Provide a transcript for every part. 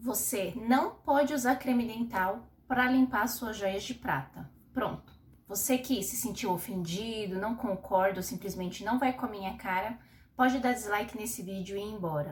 Você não pode usar creme dental para limpar suas joias de prata. Pronto. Você que se sentiu ofendido, não concorda ou simplesmente não vai com a minha cara, pode dar dislike nesse vídeo e ir embora.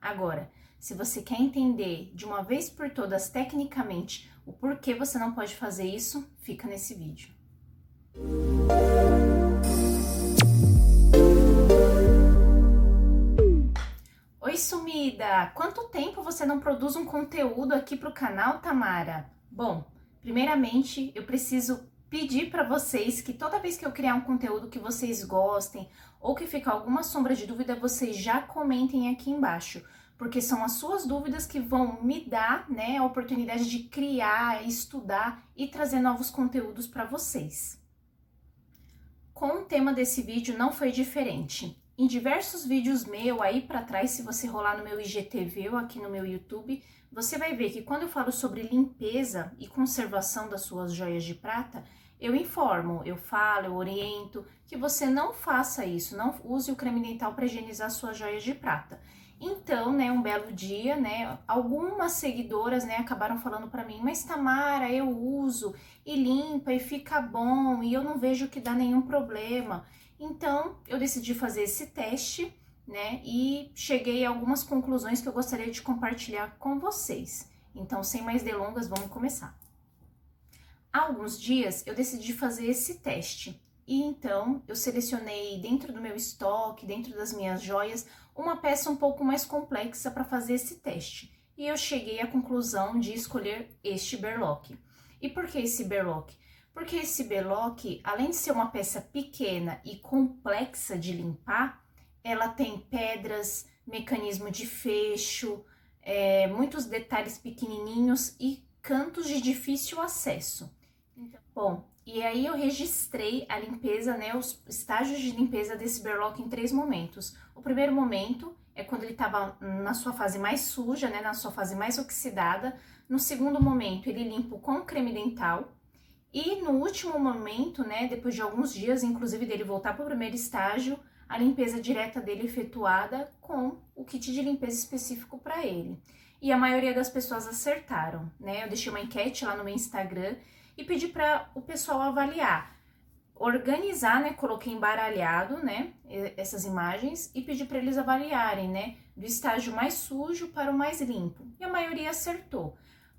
Agora, se você quer entender de uma vez por todas tecnicamente o porquê você não pode fazer isso, fica nesse vídeo. Oi, sumida! Quanto tempo você não produz um conteúdo aqui para o canal, Tamara? Bom, primeiramente eu preciso pedir para vocês que toda vez que eu criar um conteúdo que vocês gostem ou que ficar alguma sombra de dúvida, vocês já comentem aqui embaixo, porque são as suas dúvidas que vão me dar, né, a oportunidade de criar, estudar e trazer novos conteúdos para vocês. Com o tema desse vídeo não foi diferente. Em diversos vídeos meu aí para trás, se você rolar no meu IGTV ou aqui no meu YouTube, você vai ver que quando eu falo sobre limpeza e conservação das suas joias de prata, eu informo, eu falo, eu oriento que você não faça isso, não use o creme dental para higienizar suas joias de prata. Então, né, um belo dia, né, algumas seguidoras, né, acabaram falando para mim, mas Tamara, eu uso e limpa e fica bom e eu não vejo que dá nenhum problema. Então, eu decidi fazer esse teste, né? E cheguei a algumas conclusões que eu gostaria de compartilhar com vocês. Então, sem mais delongas, vamos começar. Há alguns dias eu decidi fazer esse teste. E então eu selecionei dentro do meu estoque, dentro das minhas joias, uma peça um pouco mais complexa para fazer esse teste. E eu cheguei à conclusão de escolher este berlock. E por que esse berlock? Porque esse berlock, além de ser uma peça pequena e complexa de limpar, ela tem pedras, mecanismo de fecho, é, muitos detalhes pequenininhos e cantos de difícil acesso. Então, bom, e aí eu registrei a limpeza, né, os estágios de limpeza desse berlock em três momentos. O primeiro momento é quando ele estava na sua fase mais suja, né, na sua fase mais oxidada. No segundo momento, ele limpo com creme dental. E no último momento, né, depois de alguns dias, inclusive dele voltar para o primeiro estágio, a limpeza direta dele efetuada com o kit de limpeza específico para ele. E a maioria das pessoas acertaram, né? Eu deixei uma enquete lá no meu Instagram e pedi para o pessoal avaliar, organizar, né? Coloquei embaralhado, né? Essas imagens e pedi para eles avaliarem, né? Do estágio mais sujo para o mais limpo. E a maioria acertou.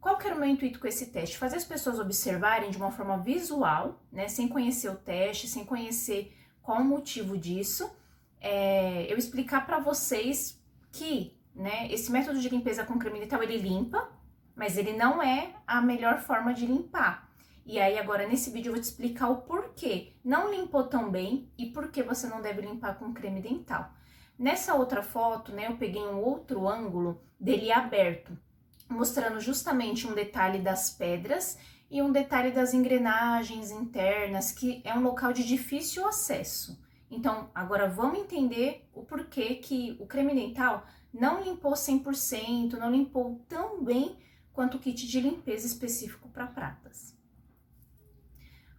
Qual que era o meu intuito com esse teste? Fazer as pessoas observarem de uma forma visual, né, sem conhecer o teste, sem conhecer qual o motivo disso, é, eu explicar para vocês que, né, esse método de limpeza com creme dental ele limpa, mas ele não é a melhor forma de limpar. E aí agora nesse vídeo eu vou te explicar o porquê não limpou tão bem e por que você não deve limpar com creme dental. Nessa outra foto, né, eu peguei um outro ângulo dele aberto mostrando justamente um detalhe das pedras e um detalhe das engrenagens internas, que é um local de difícil acesso. Então, agora vamos entender o porquê que o creme dental não limpou 100%, não limpou tão bem quanto o kit de limpeza específico para pratas.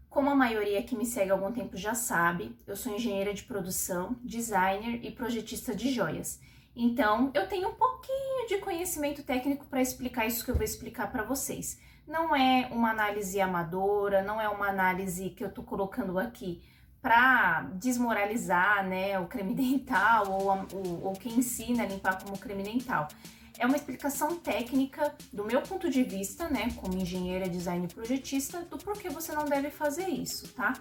Como a maioria que me segue há algum tempo já sabe, eu sou engenheira de produção, designer e projetista de joias. Então, eu tenho um pouquinho de conhecimento técnico para explicar isso que eu vou explicar para vocês. Não é uma análise amadora, não é uma análise que eu estou colocando aqui para desmoralizar né, o creme dental ou, ou, ou quem ensina a limpar como creme dental. É uma explicação técnica do meu ponto de vista, né, como engenheira, design e projetista, do porquê você não deve fazer isso, tá?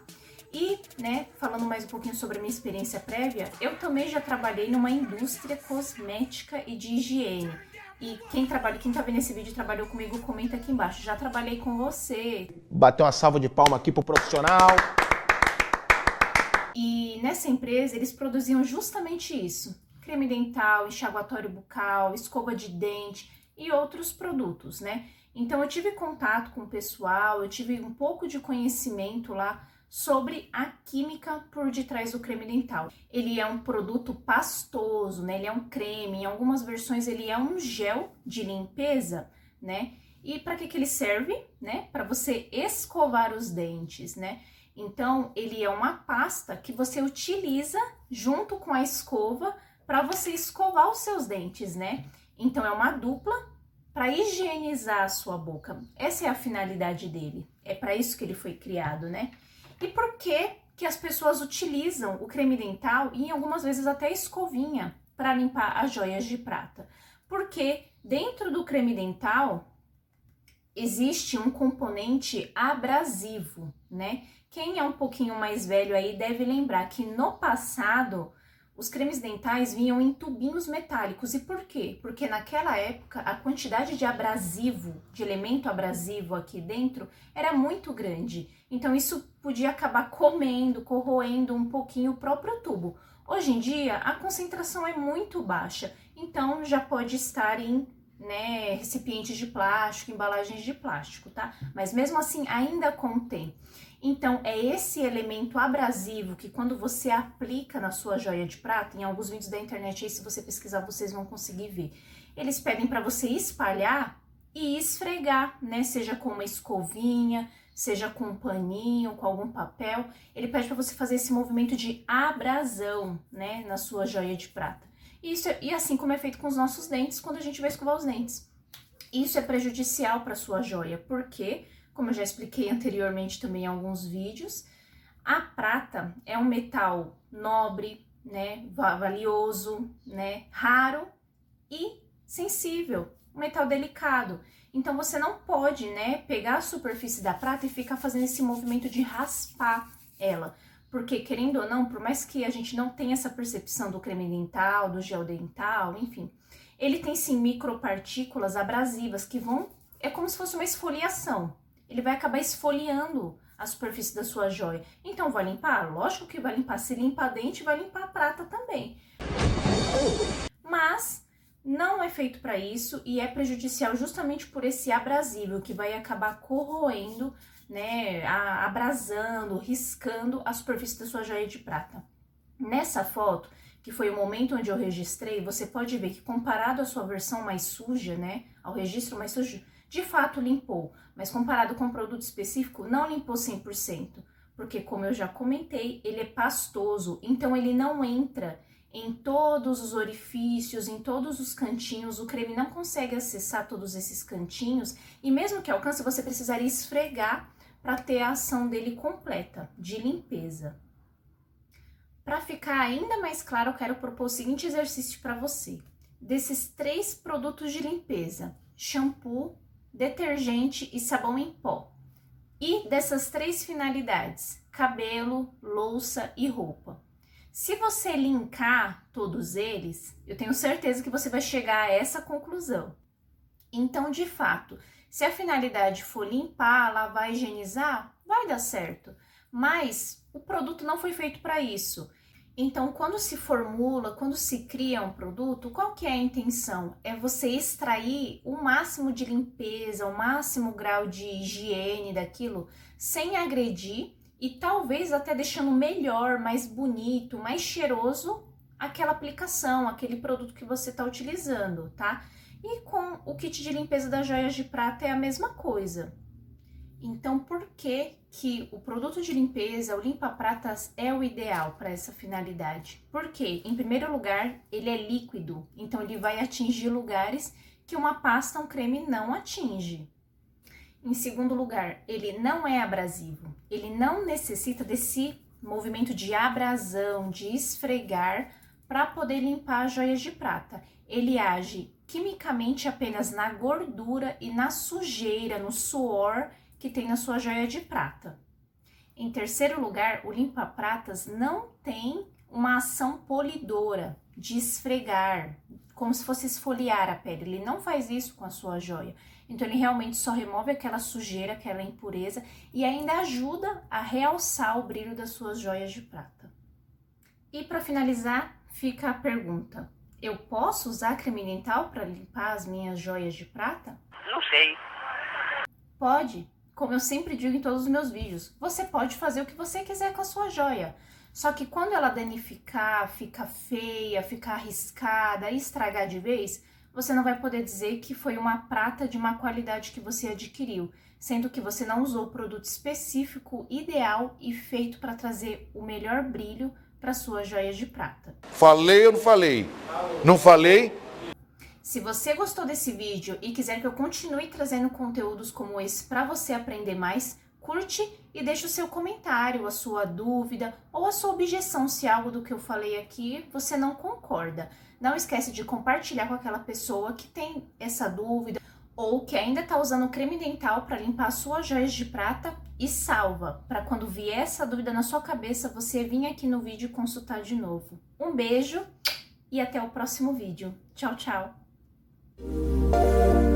E, né, falando mais um pouquinho sobre a minha experiência prévia, eu também já trabalhei numa indústria cosmética e de higiene. E quem trabalha, quem tá vendo esse vídeo e trabalhou comigo, comenta aqui embaixo. Já trabalhei com você. Bateu uma salva de palma aqui pro profissional. E nessa empresa eles produziam justamente isso: creme dental, enxaguatório bucal, escova de dente e outros produtos, né? Então eu tive contato com o pessoal, eu tive um pouco de conhecimento lá sobre a química por detrás do creme dental. Ele é um produto pastoso, né? Ele é um creme, em algumas versões ele é um gel de limpeza, né? E para que que ele serve, né? Para você escovar os dentes, né? Então, ele é uma pasta que você utiliza junto com a escova para você escovar os seus dentes, né? Então é uma dupla para higienizar a sua boca. Essa é a finalidade dele. É para isso que ele foi criado, né? E por que que as pessoas utilizam o creme dental e algumas vezes até escovinha para limpar as joias de prata? Porque dentro do creme dental existe um componente abrasivo, né? Quem é um pouquinho mais velho aí deve lembrar que no passado os cremes dentais vinham em tubinhos metálicos. E por quê? Porque naquela época a quantidade de abrasivo, de elemento abrasivo aqui dentro, era muito grande. Então isso podia acabar comendo, corroendo um pouquinho o próprio tubo. Hoje em dia a concentração é muito baixa, então já pode estar em né, recipientes de plástico, embalagens de plástico, tá? Mas mesmo assim ainda contém. Então, é esse elemento abrasivo que quando você aplica na sua joia de prata, em alguns vídeos da internet aí, se você pesquisar, vocês vão conseguir ver. Eles pedem para você espalhar e esfregar, né? Seja com uma escovinha, seja com um paninho, com algum papel. Ele pede para você fazer esse movimento de abrasão, né, na sua joia de prata. Isso, é, e assim como é feito com os nossos dentes quando a gente vai escovar os dentes. Isso é prejudicial para sua joia, porque, como eu já expliquei anteriormente também em alguns vídeos, a prata é um metal nobre, né, valioso, né, raro e sensível, um metal delicado. Então você não pode, né, pegar a superfície da prata e ficar fazendo esse movimento de raspar ela. Porque, querendo ou não, por mais que a gente não tenha essa percepção do creme dental, do gel dental, enfim, ele tem sim micropartículas abrasivas que vão. É como se fosse uma esfoliação. Ele vai acabar esfoliando a superfície da sua joia. Então, vai limpar? Lógico que vai limpar. Se limpa dente, vai limpar a prata também. Feito para isso e é prejudicial justamente por esse abrasivo que vai acabar corroendo né, abrasando, riscando a superfície da sua joia de prata. Nessa foto, que foi o momento onde eu registrei, você pode ver que comparado à sua versão mais suja, né, ao registro mais sujo, de fato limpou, mas comparado com o produto específico, não limpou 100%, porque como eu já comentei, ele é pastoso, então ele não entra em todos os orifícios, em todos os cantinhos, o creme não consegue acessar todos esses cantinhos, e mesmo que alcance, você precisaria esfregar para ter a ação dele completa, de limpeza. Para ficar ainda mais claro, eu quero propor o seguinte exercício para você. Desses três produtos de limpeza, shampoo, detergente e sabão em pó, e dessas três finalidades, cabelo, louça e roupa. Se você linkar todos eles, eu tenho certeza que você vai chegar a essa conclusão. Então, de fato, se a finalidade for limpar, lavar, higienizar, vai dar certo. Mas o produto não foi feito para isso. Então, quando se formula, quando se cria um produto, qual que é a intenção? É você extrair o máximo de limpeza, o máximo grau de higiene daquilo, sem agredir e talvez até deixando melhor, mais bonito, mais cheiroso aquela aplicação, aquele produto que você está utilizando, tá? E com o kit de limpeza das joias de prata é a mesma coisa. Então, por que que o produto de limpeza, o limpa-pratas, é o ideal para essa finalidade? Porque, em primeiro lugar, ele é líquido, então ele vai atingir lugares que uma pasta, um creme não atinge. Em segundo lugar, ele não é abrasivo, ele não necessita desse movimento de abrasão, de esfregar para poder limpar as joias de prata. Ele age quimicamente apenas na gordura e na sujeira, no suor que tem na sua joia de prata. Em terceiro lugar, o limpa-pratas não tem uma ação polidora de esfregar, como se fosse esfoliar a pele. Ele não faz isso com a sua joia. Então, ele realmente só remove aquela sujeira, aquela impureza e ainda ajuda a realçar o brilho das suas joias de prata. E para finalizar, fica a pergunta: eu posso usar creme dental para limpar as minhas joias de prata? Não sei. Pode, como eu sempre digo em todos os meus vídeos. Você pode fazer o que você quiser com a sua joia. Só que quando ela danificar, ficar feia, ficar arriscada estragar de vez, você não vai poder dizer que foi uma prata de má qualidade que você adquiriu, sendo que você não usou o produto específico, ideal e feito para trazer o melhor brilho para suas joias de prata. Falei ou não falei? Não falei? Se você gostou desse vídeo e quiser que eu continue trazendo conteúdos como esse para você aprender mais, curte e deixe o seu comentário, a sua dúvida ou a sua objeção se algo do que eu falei aqui você não concorda. Não esquece de compartilhar com aquela pessoa que tem essa dúvida ou que ainda está usando creme dental para limpar suas joias de prata e salva, para quando vier essa dúvida na sua cabeça, você vir aqui no vídeo consultar de novo. Um beijo e até o próximo vídeo. Tchau, tchau! Música